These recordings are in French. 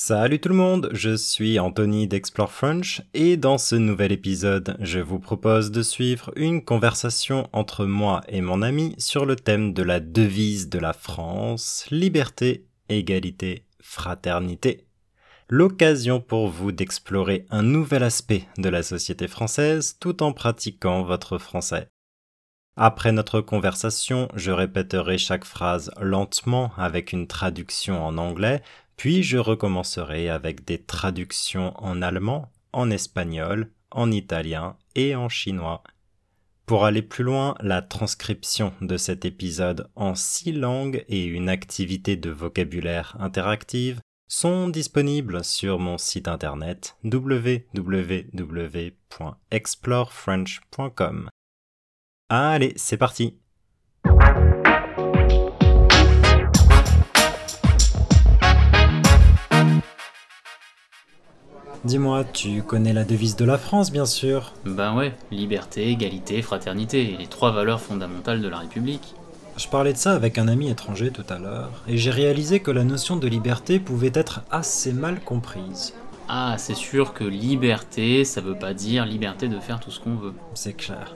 Salut tout le monde, je suis Anthony d'Explore French et dans ce nouvel épisode, je vous propose de suivre une conversation entre moi et mon ami sur le thème de la devise de la France, liberté, égalité, fraternité. L'occasion pour vous d'explorer un nouvel aspect de la société française tout en pratiquant votre français. Après notre conversation, je répéterai chaque phrase lentement avec une traduction en anglais puis je recommencerai avec des traductions en allemand, en espagnol, en italien et en chinois. Pour aller plus loin, la transcription de cet épisode en six langues et une activité de vocabulaire interactive sont disponibles sur mon site internet www.explorefrench.com. Allez, c'est parti Dis-moi, tu connais la devise de la France, bien sûr Ben ouais, liberté, égalité, fraternité, les trois valeurs fondamentales de la République. Je parlais de ça avec un ami étranger tout à l'heure, et j'ai réalisé que la notion de liberté pouvait être assez mal comprise. Ah, c'est sûr que liberté, ça veut pas dire liberté de faire tout ce qu'on veut. C'est clair.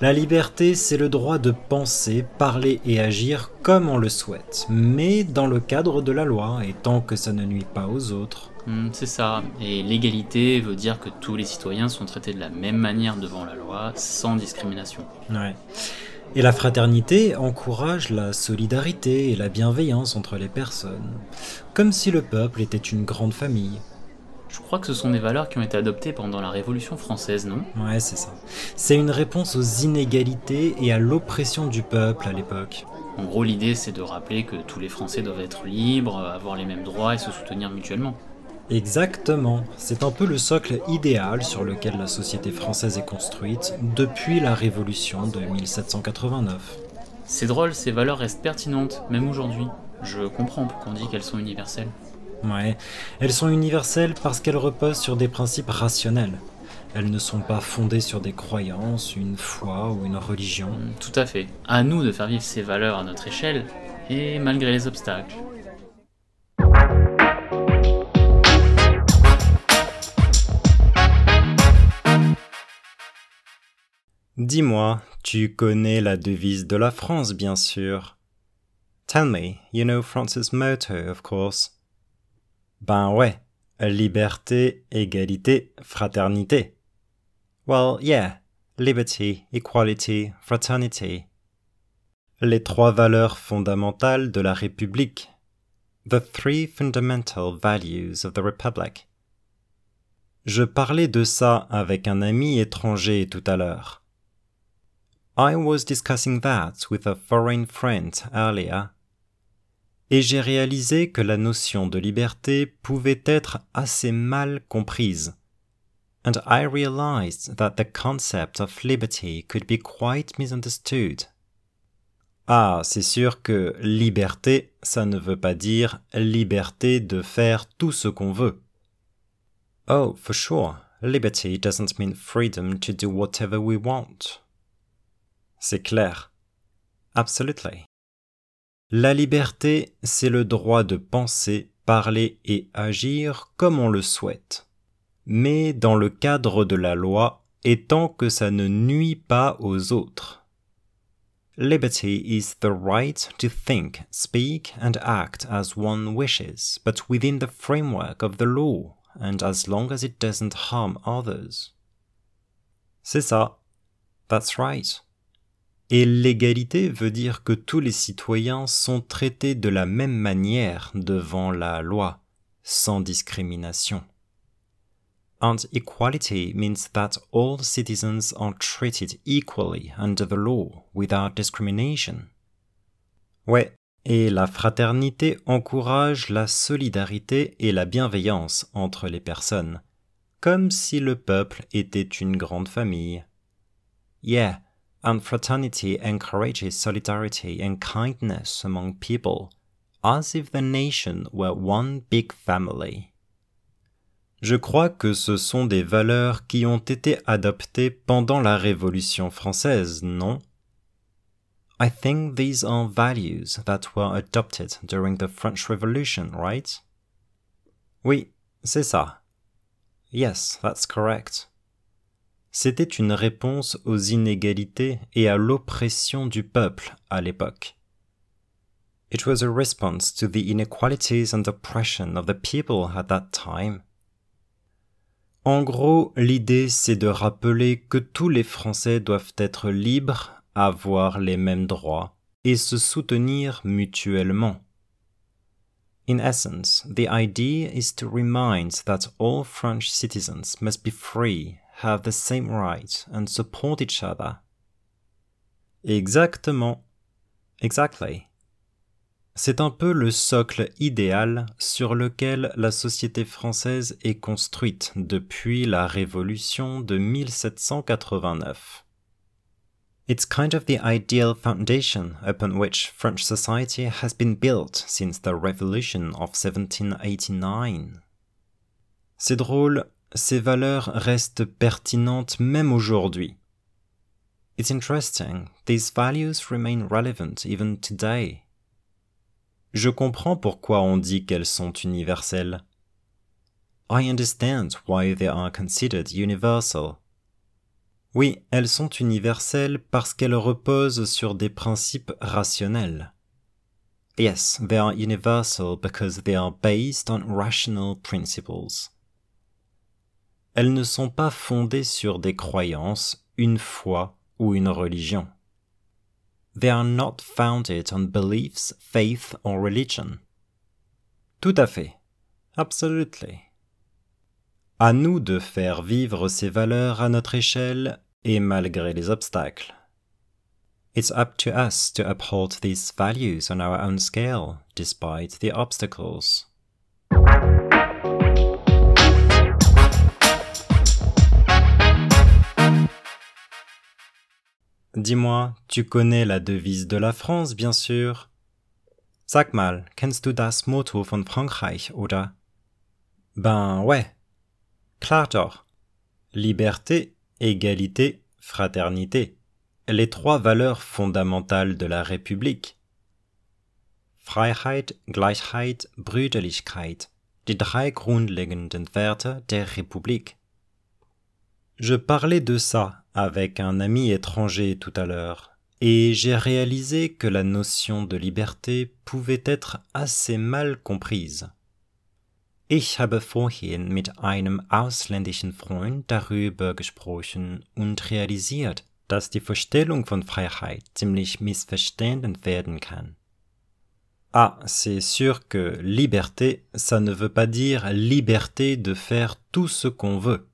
La liberté, c'est le droit de penser, parler et agir comme on le souhaite, mais dans le cadre de la loi, et tant que ça ne nuit pas aux autres. Hmm, c'est ça. Et l'égalité veut dire que tous les citoyens sont traités de la même manière devant la loi, sans discrimination. Ouais. Et la fraternité encourage la solidarité et la bienveillance entre les personnes, comme si le peuple était une grande famille. Je crois que ce sont des valeurs qui ont été adoptées pendant la Révolution française, non? Ouais, c'est ça. C'est une réponse aux inégalités et à l'oppression du peuple à l'époque. En gros, l'idée, c'est de rappeler que tous les Français doivent être libres, avoir les mêmes droits et se soutenir mutuellement. Exactement, c'est un peu le socle idéal sur lequel la société française est construite depuis la Révolution de 1789. C'est drôle, ces valeurs restent pertinentes, même aujourd'hui. Je comprends pourquoi on dit qu'elles sont universelles. Ouais, elles sont universelles parce qu'elles reposent sur des principes rationnels. Elles ne sont pas fondées sur des croyances, une foi ou une religion. Tout à fait. À nous de faire vivre ces valeurs à notre échelle, et malgré les obstacles. Dis-moi, tu connais la devise de la France, bien sûr. Tell me, you know France's motto, of course. Ben ouais, liberté, égalité, fraternité. Well, yeah, liberty, equality, fraternity. Les trois valeurs fondamentales de la République. The three fundamental values of the Republic. Je parlais de ça avec un ami étranger tout à l'heure. I was discussing that with a foreign friend earlier. Et j'ai réalisé que la notion de liberté pouvait être assez mal comprise. And I realized that the concept of liberty could be quite misunderstood. Ah, c'est sûr que liberté, ça ne veut pas dire liberté de faire tout ce qu'on veut. Oh, for sure, liberty doesn't mean freedom to do whatever we want. C'est clair. Absolutely. La liberté, c'est le droit de penser, parler et agir comme on le souhaite, mais dans le cadre de la loi et tant que ça ne nuit pas aux autres. Liberty is the right to think, speak and act as one wishes, but within the framework of the law and as long as it doesn't harm others. C'est ça. That's right. Et l'égalité veut dire que tous les citoyens sont traités de la même manière devant la loi, sans discrimination. And equality means that all citizens are treated equally under the law without discrimination. Ouais, et la fraternité encourage la solidarité et la bienveillance entre les personnes, comme si le peuple était une grande famille. Yeah, and fraternity encourages solidarity and kindness among people, as if the nation were one big family. Je crois que ce sont des valeurs qui ont été adoptées pendant la Révolution française, non? I think these are values that were adopted during the French Revolution, right? Oui, c'est ça. Yes, that's correct. C'était une réponse aux inégalités et à l'oppression du peuple à l'époque. It was a response to the inequalities and oppression of the people at that time. En gros, l'idée c'est de rappeler que tous les Français doivent être libres, avoir les mêmes droits et se soutenir mutuellement. In essence, the idea is to remind that all French citizens must be free, have the same rights, and support each other. Exactement. Exactly. C'est un peu le socle idéal sur lequel la société française est construite depuis la Révolution de 1789. It's kind of the ideal foundation upon which French society has been built since the Revolution of 1789. C'est drôle, ces valeurs restent pertinentes même aujourd'hui. It's interesting, these values remain relevant even today. Je comprends pourquoi on dit qu'elles sont universelles. I understand why they are considered universal. Oui, elles sont universelles parce qu'elles reposent sur des principes rationnels. Yes, they are universal because they are based on rational principles. Elles ne sont pas fondées sur des croyances, une foi ou une religion. They are not founded on beliefs, faith or religion. Tout à fait. Absolutely. À nous de faire vivre ces valeurs à notre échelle et malgré les obstacles. It's up to us to uphold these values on our own scale, despite the obstacles. Dis-moi, tu connais la devise de la France, bien sûr? Sag mal, kennst du das Motto von Frankreich, oder? Ben ouais. Klar. Liberté, égalité, fraternité, les trois valeurs fondamentales de la République. Freiheit, Gleichheit, Brüderlichkeit, die drei grundlegenden Werte der République. Je parlais de ça avec un ami étranger tout à l'heure, et j'ai réalisé que la notion de liberté pouvait être assez mal comprise. Ich habe vorhin mit einem ausländischen Freund darüber gesprochen und realisiert, dass die Vorstellung von Freiheit ziemlich missverstanden werden kann. Ah, c'est sûr que liberté, ça ne veut pas dire liberté de faire tout ce qu'on veut.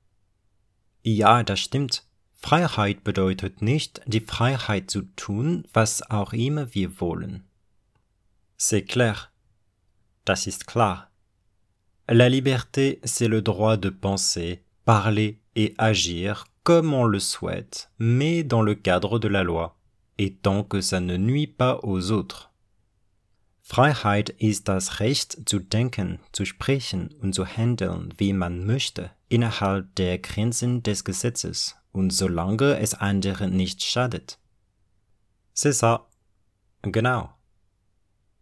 Ja, das stimmt. Freiheit bedeutet nicht die Freiheit zu tun, was auch immer wir wollen. C'est clair. Das ist klar. La liberté, c'est le droit de penser, parler et agir comme on le souhaite, mais dans le cadre de la loi, et tant que ça ne nuit pas aux autres. Freiheit ist das Recht zu denken, zu sprechen und zu handeln, wie man möchte, innerhalb der Grenzen des Gesetzes und solange es anderen nicht schadet. C'est ça. Genau.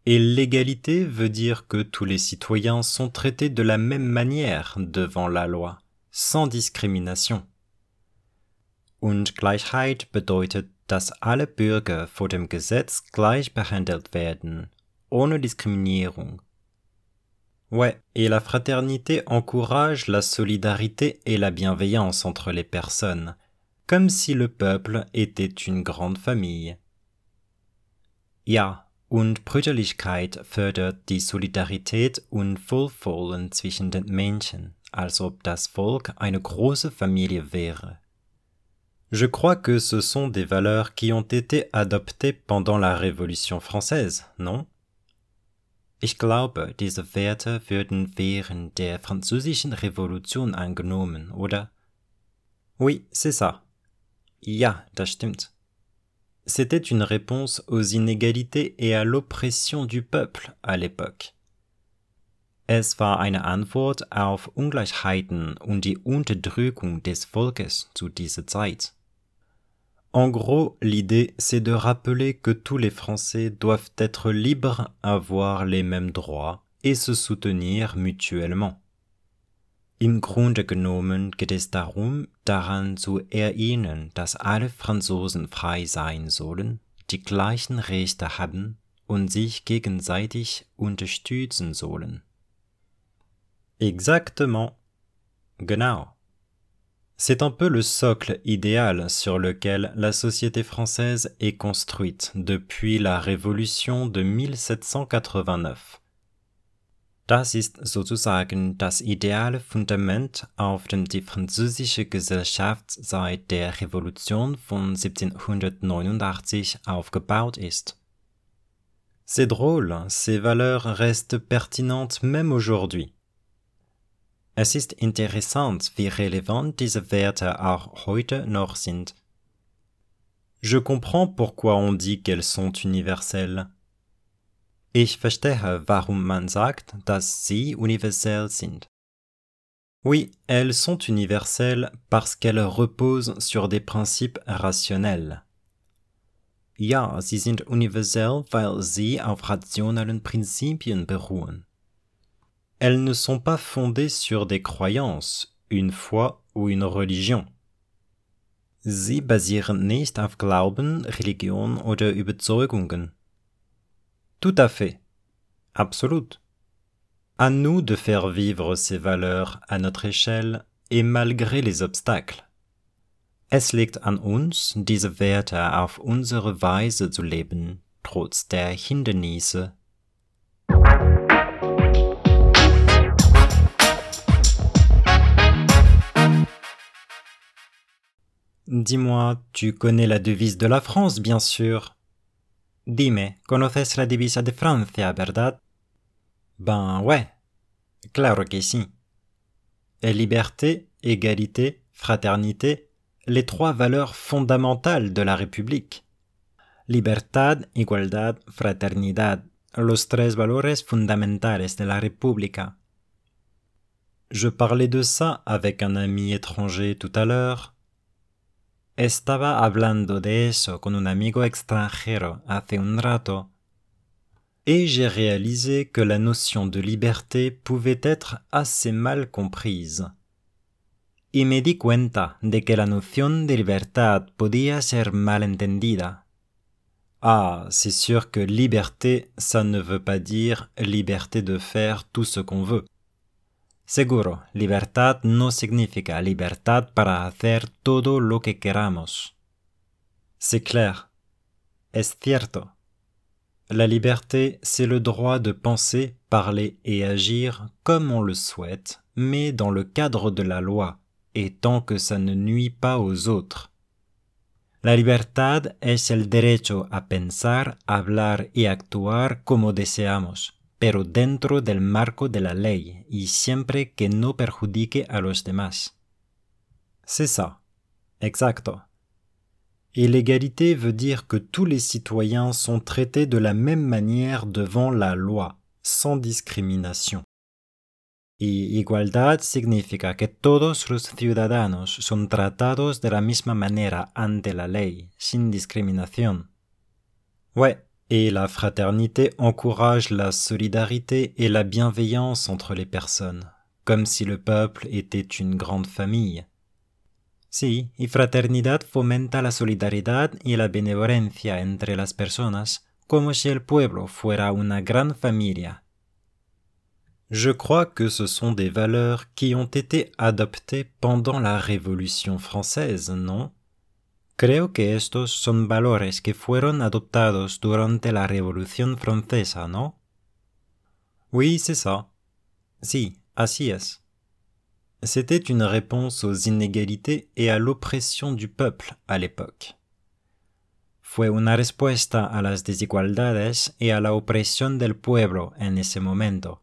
Et l'égalité veut dire que tous les citoyens sont traités de la même manière devant la loi, sans discrimination. Und Gleichheit bedeutet, dass alle Bürger vor dem Gesetz gleich behandelt werden, ohne Diskriminierung. Ouais, et la fraternité encourage la solidarité et la bienveillance entre les personnes, comme si le peuple était une grande famille. Ja, und Brüderlichkeit fördert die Solidarität und Wohlwollen zwischen den Menschen, als ob das Volk eine große Familie wäre. Je crois que ce sont des valeurs qui ont été adoptées pendant la Révolution française, non? Ich glaube, diese Werte würden während der französischen Revolution angenommen, oder? Oui, c'est ça. Ja, das stimmt. C'était une réponse aux inégalités et à l'oppression du peuple à l'époque. Es war eine Antwort auf Ungleichheiten und die Unterdrückung des Volkes zu dieser Zeit. En gros, l'idée, c'est de rappeler que tous les Français doivent être libres, avoir les mêmes droits et se soutenir mutuellement. Im Grunde genommen geht es darum, daran zu erinnern, dass alle Franzosen frei sein sollen, die gleichen Rechte haben und sich gegenseitig unterstützen sollen. Exactement. Genau. C'est un peu le socle idéal sur lequel la société française est construite depuis la Révolution de 1789. Das ist sozusagen das ideale Fundament, auf dem die französische Gesellschaft seit der Revolution von 1789 aufgebaut ist. C'est drôle, ces valeurs restent pertinentes même aujourd'hui. Es ist interessant, wie relevant diese Werte auch heute noch sind. Je comprends pourquoi on dit qu'elles sont universelles. Ich verstehe, warum man sagt, dass sie universell sind. Oui, elles sont universelles parce qu'elles reposent sur des principes rationnels. Ja, sie sind universell, weil sie auf rationalen Prinzipien beruhen. Elles ne sont pas fondées sur des croyances, une foi ou une religion. Sie basieren nicht auf Glauben, Religion oder Überzeugungen. Tout à fait. Absolut. À nous de faire vivre ces valeurs à notre échelle et malgré les obstacles. Es liegt an uns, diese Werte auf unsere Weise zu leben, trotz der Hindernisse Dis-moi, tu connais la devise de la France, bien sûr. Dime, ¿conoces la divisa de Francia, verdad? Ben ouais. Claro que sí. Liberté, égalité, fraternité, les trois valeurs fondamentales de la République. Libertad, igualdad, fraternidad, los tres valores fundamentales de la República. Je parlais de ça avec un ami étranger tout à l'heure, Estaba hablando de eso con un amigo extranjero hace un rato et j'ai réalisé que la notion de liberté pouvait être assez mal comprise. Y me di cuenta de que la noción de libertad podía ser mal entendida. Ah, c'est sûr que liberté, ça ne veut pas dire liberté de faire tout ce qu'on veut. Seguro, libertad no significa libertad para hacer todo lo que queramos. C'est clair. Es cierto. La liberté, c'est le droit de penser, parler et agir comme on le souhaite, mais dans le cadre de la loi, et tant que ça ne nuit pas aux autres. La libertad es el derecho a pensar, hablar y actuar como deseamos pero dentro del marco de la ley y siempre que no perjudique a los demás. C'est ça. Exacto. Et l'égalité veut dire que tous les citoyens sont traités de la même manière devant la loi, sans discrimination. Y igualdad significa que todos los ciudadanos son tratados de la misma manera ante la ley, sin discriminación. Et la fraternité encourage la solidarité et la bienveillance entre les personnes, comme si le peuple était une grande famille. Sí, y fraternidad fomenta la solidaridad y la benevolencia entre las personas, como si el pueblo fuera una gran familia. Je crois que ce sont des valeurs qui ont été adoptées pendant la Révolution française, non? Creo que estos son valores que fueron adoptados durante la Revolución Francesa, ¿no? Oui, c'est ça. Si, así es. C'était une réponse aux inégalités et à l'oppression du peuple à l'époque. Fue una respuesta a las desigualdades y a la opresión del pueblo en ese momento.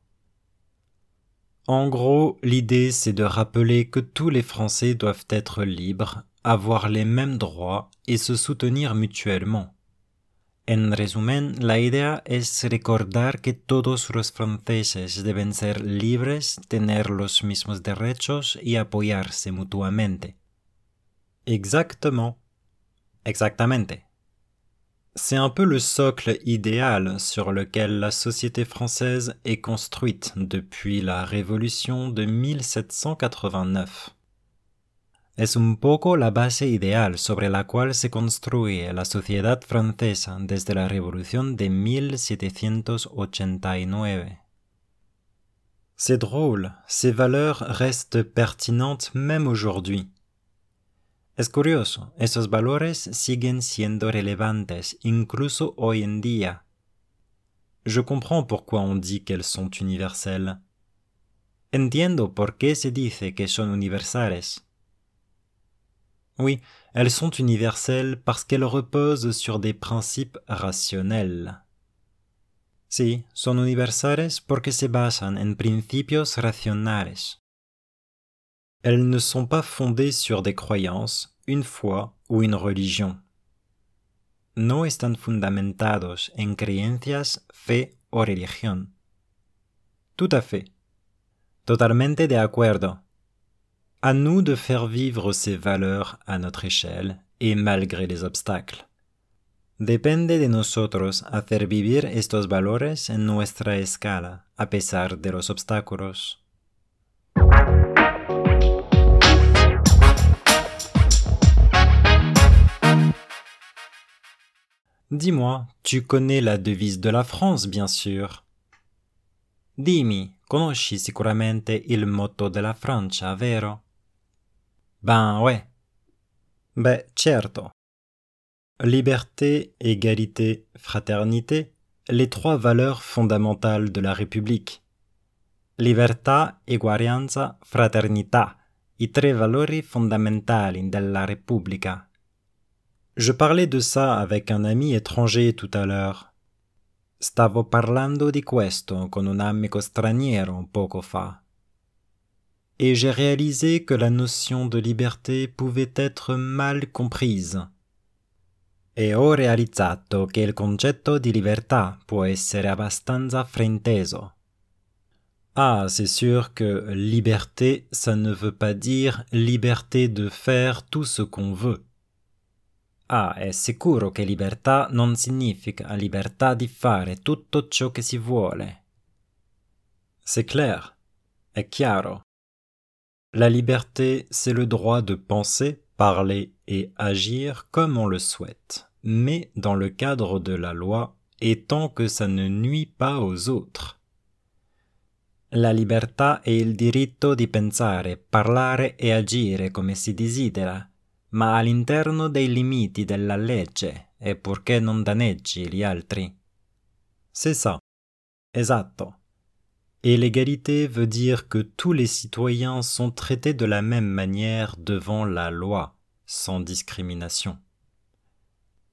En gros, l'idée c'est de rappeler que tous les Français doivent être libres avoir les mêmes droits et se soutenir mutuellement. En resumen, la idea es recordar que todos los franceses deben ser libres, tener los mismos derechos y apoyarse mutuamente. Exactement. Exactamente. C'est un peu le socle idéal sur lequel la société française est construite depuis la Révolution de 1789. Es un poco la base ideal sobre la cual se construye la sociedad francesa desde la Revolución de 1789. C'est drôle, ces valeurs restent pertinentes même aujourd'hui. Es curioso, esos valores siguen siendo relevantes incluso hoy en día. Je comprends pourquoi on dit qu'elles sont universelles. Entiendo por qué se dice que son universales. Oui, elles sont universelles parce qu'elles reposent sur des principes rationnels. Sí, son universales porque se basan en principios racionales. Elles ne sont pas fondées sur des croyances, une foi ou une religion. No están fundamentados en creencias, fe o religión. Tout à fait. Totalmente de acuerdo. À nous de faire vivre ces valeurs à notre échelle et malgré les obstacles. Depende de nosotros hacer vivir estos valores en nuestra escala, a pesar de los obstáculos. Dis-moi, tu connais la devise de la France, bien sûr. Dimmi, conosci sicuramente il motto della Francia, vero? Ben ouais. Ben certo. Liberté, égalité, fraternité, les trois valeurs fondamentales de la République. Libertà, eguaglianza, fraternità, i tre valori fondamentali della Repubblica. Je parlais de ça avec un ami étranger tout à l'heure. Stavo parlando di questo con un amico straniero poco fa. Et j'ai réalisé que la notion de liberté pouvait être mal comprise. E ho realizzato che il concetto di libertà può essere abbastanza frainteso. Ah, c'est sûr que liberté, ça ne veut pas dire liberté de faire tout ce qu'on veut. Ah, è sicuro che libertà non significa libertà di fare tutto ciò che si vuole. C'est clair, è chiaro. La liberté, c'est le droit de penser, parler et agir comme on le souhaite, mais dans le cadre de la loi et tant que ça ne nuit pas aux autres. La libertà è il diritto di pensare, parlare e agire come si desidera, ma all'interno dei limiti della legge e purché non danneggi gli altri. C'est ça. Esatto. Et l'égalité veut dire que tous les citoyens sont traités de la même manière devant la loi, sans discrimination.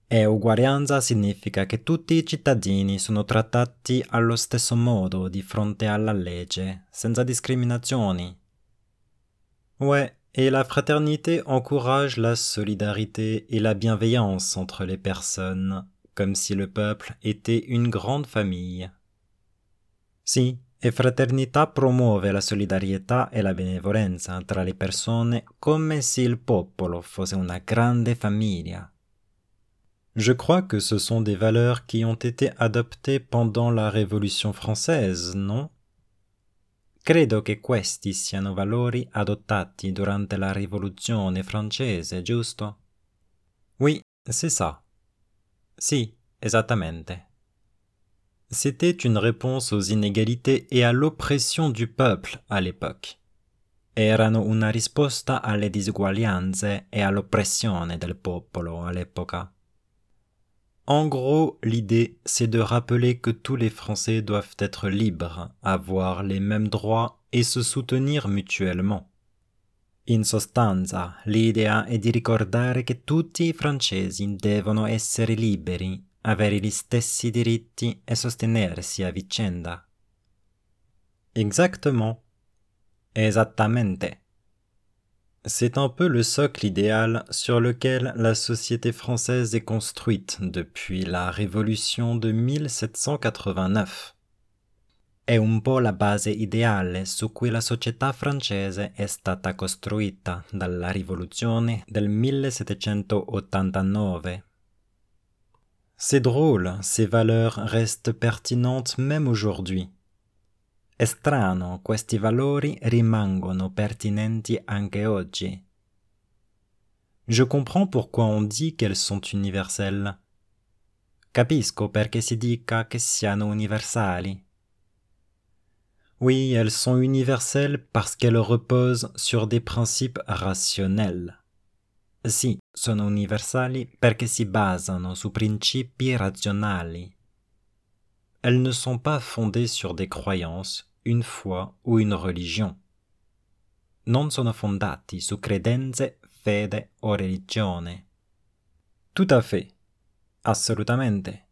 E uguaglianza significa che tutti i cittadini sono trattati allo stesso modo di fronte alla legge, senza discriminazioni. Ouais, et la fraternité encourage la solidarité et la bienveillance entre les personnes, comme si le peuple était une grande famille. Si, e fraternità promuove la solidarietà e la benevolenza tra le persone come se il popolo fosse una grande famiglia. Je crois que ce sont des valeurs qui ont été adoptées pendant la Révolution française, non Credo che questi siano valori adottati durante la rivoluzione francese, giusto? Oui, c'est ça. Si, esattamente. C'était une réponse aux inégalités et à l'oppression du peuple à l'époque. Erano una risposta alle disuguaglianze e all'oppressione del popolo all'epoca. En gros, l'idée, c'est de rappeler que tous les Français doivent être libres, avoir les mêmes droits et se soutenir mutuellement. In sostanza, l'idea è di ricordare che tutti i francesi devono essere liberi, avere gli stessi diritti e sostenersi a vicenda. Exactement. Esattamente. C'est un peu le socle idéal sur lequel la société française est construite depuis la Révolution de 1789. È un po' la base ideale su cui la società francese è stata costruita dalla rivoluzione del 1789. C'est drôle, ces valeurs restent pertinentes même aujourd'hui. È strano, questi valori rimangono pertinenti anche oggi. Je comprends pourquoi on dit qu'elles sont universelles. Capisco perché si dica che siano universali. Oui, elles sont universelles parce qu'elles reposent sur des principes rationnels. Sì, sono universali perché si basano su principi razionali. Elles ne sont pas fondées sur des croyances, une foi ou une religion. Non sono fondati su credenze, fede o religione. Tout à fait. Assolutamente.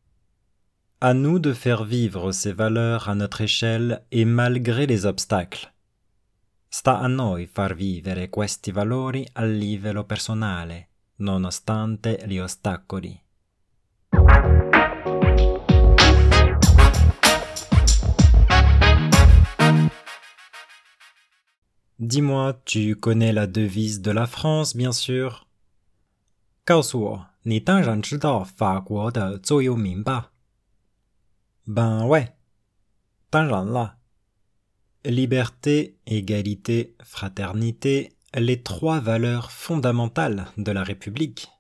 À nous de faire vivre ces valeurs à notre échelle et malgré les obstacles. Sta a noi far vivere questi valori a livello personale, nonostante gli ostacoli. Dis-moi, tu connais la devise de la France, bien sûr. 告诉我，你当然知道法国的座右铭吧？Ben ouais，当然了。 Liberté, égalité, fraternité, les trois valeurs fondamentales de la République. Ben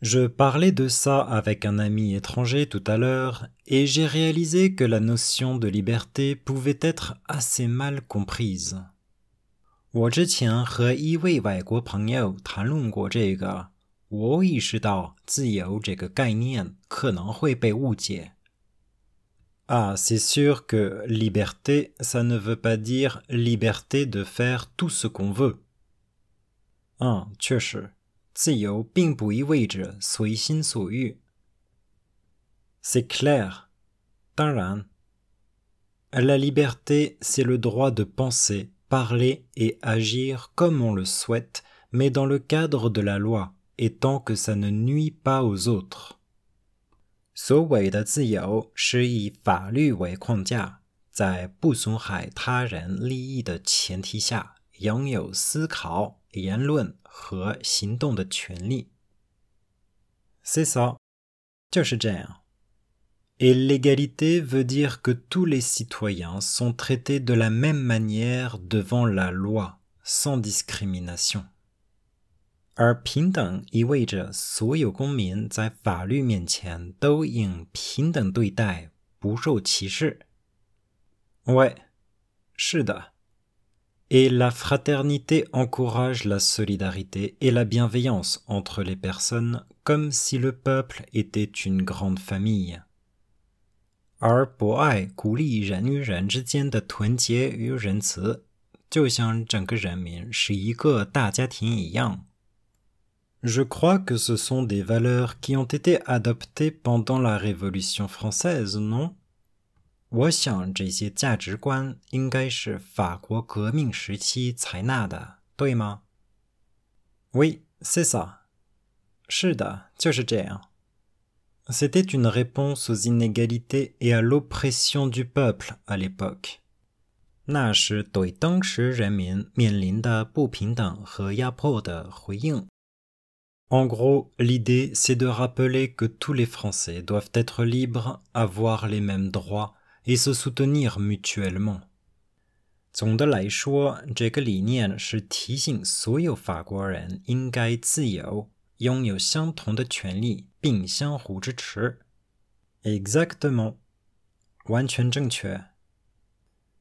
Je parlais de ça avec un ami étranger tout à l'heure, et j'ai réalisé que la notion de liberté pouvait être assez mal comprise. Ah, c'est sûr que liberté, ça ne veut pas dire liberté de faire tout ce qu'on veut. Ah, c'est clair. La liberté, c'est le droit de penser, parler et agir comme on le souhaite, mais dans le cadre de la loi, et tant que ça ne nuit pas aux autres. 所谓的自由是以法律为框架，在不损害他人利益的前提下，拥有思考、言论和行动的权利。C'est ça，就是这样。Et l'égalité veut dire que tous les citoyens sont traités de la même manière devant la loi, sans discrimination. 而平等意味着所有公民在法律面前都应平等对待，不受歧视。Ouais，是的。et la fraternité encourage la solidarité et la bienveillance entre les personnes comme si le peuple était une grande famille. Je crois que ce sont des valeurs qui ont été adoptées pendant la Révolution française, non 我想这些价值观应该是法国革命时期采纳的，对吗？Oui, c'est ça. 是的，就是这样。C'était une réponse aux inégalités et à l'oppression du peuple à l'époque. 那是对当时人民面临的不平等和压迫的回应。 En gros, l'idée c'est de rappeler que tous les Français doivent être libres, avoir les mêmes droits et se soutenir mutuellement. 总的来说，这个理念是提醒所有法国人应该自由，拥有相同的权利，并相互支持。Exactement，完全正确。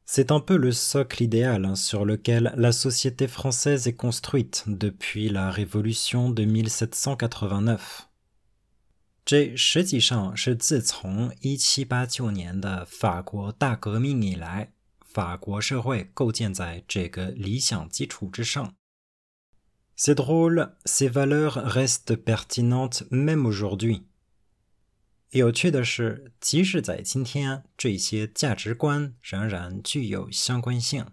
C'est un peu le socle idéal sur lequel la société française est construite depuis la Révolution de 1789. 这实际上是自从一七八九年的法国大革命以来，法国社会构建在这个理想基础之上。C'est drôle, ces valeurs restent pertinentes même aujourd'hui。 有趣的是，即使在今天，这些价值观仍然具有相关性。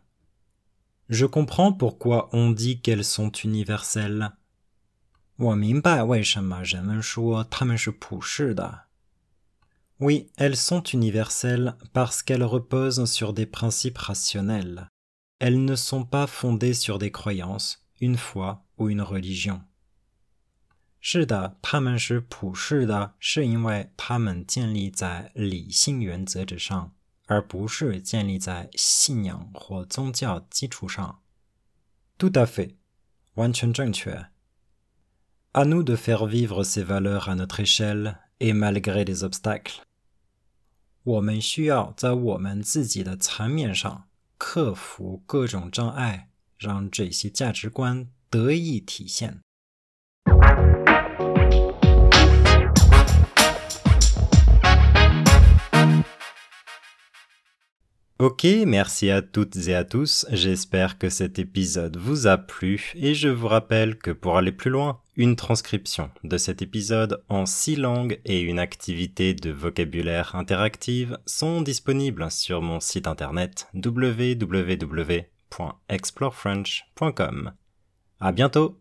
Je comprends pourquoi on dit qu'elles sont universelles。Oui, elles sont universelles parce qu'elles reposent sur des principes rationnels. elles ne sont pas fondées sur des croyances, une foi ou une religion. 是的，他们是普世的，是因为他们建立在理性原则之上，而不是建立在信仰或宗教基础上。Tout à fait，完全正确。À nous de faire vivre ces valeurs à notre échelle et malgré les obstacles。我们需要在我们自己的层面上克服各种障碍，让这些价值观得以体现。Ok, merci à toutes et à tous, j'espère que cet épisode vous a plu et je vous rappelle que pour aller plus loin, une transcription de cet épisode en six langues et une activité de vocabulaire interactive sont disponibles sur mon site internet www.explorefrench.com. À bientôt!